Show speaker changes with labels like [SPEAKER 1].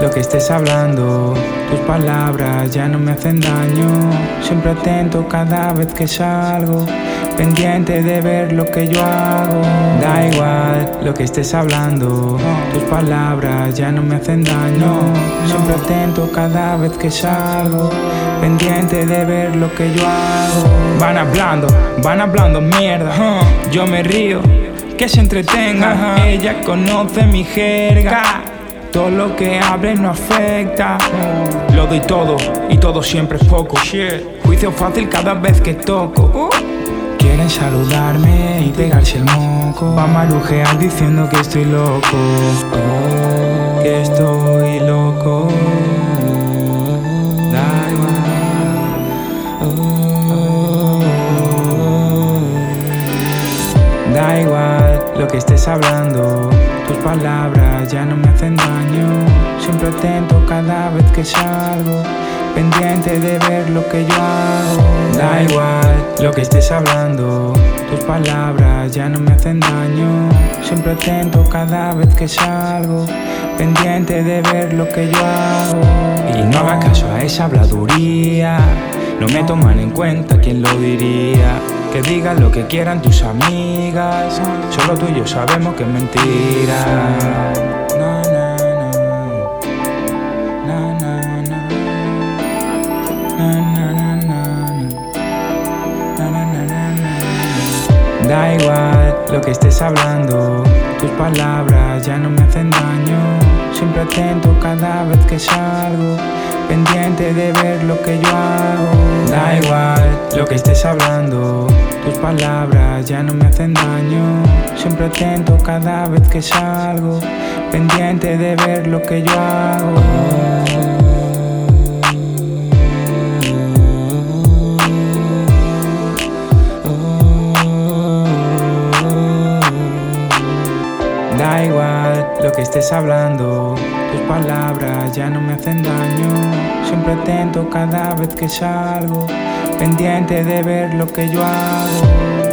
[SPEAKER 1] lo que estés hablando. Tus palabras ya no me hacen daño. Siempre atento cada vez que salgo. Pendiente de ver lo que yo hago. Da igual lo que estés hablando. Tus palabras ya no me hacen daño. Siempre atento cada vez que salgo. Pendiente de ver lo que yo hago. Van hablando, van hablando mierda. Yo me río, que se entretenga. Ella conoce mi jerga. Todo lo que hable no afecta. Lo doy todo y todo siempre es poco. Juicio fácil cada vez que toco. Quieren saludarme y pegarse el moco. Va a marujear diciendo que estoy loco. que estoy loco. Da igual. Da igual lo que estés hablando. Palabras ya no me hacen daño. Siempre atento cada vez que salgo. Pendiente de ver lo que yo hago. Da igual lo que estés hablando. Tus palabras ya no me hacen daño. Siempre atento cada vez que salgo. Pendiente de ver lo que yo hago. Y no hagas caso a esa habladuría. No me toman en cuenta, ¿quién lo diría? Que digan lo que quieran tus amigas. Solo tú y yo sabemos que es mentira. Da igual lo que estés hablando, tus palabras ya no me hacen daño. Siempre atento cada vez que salgo, pendiente de ver lo que yo hago. Da igual lo que estés hablando, palabras ya no me hacen daño. Siempre atento cada vez que salgo, pendiente de ver lo que yo hago. Da igual lo que estés hablando, tus palabras ya no me hacen daño. Siempre atento cada vez que salgo, pendiente de ver lo que yo hago.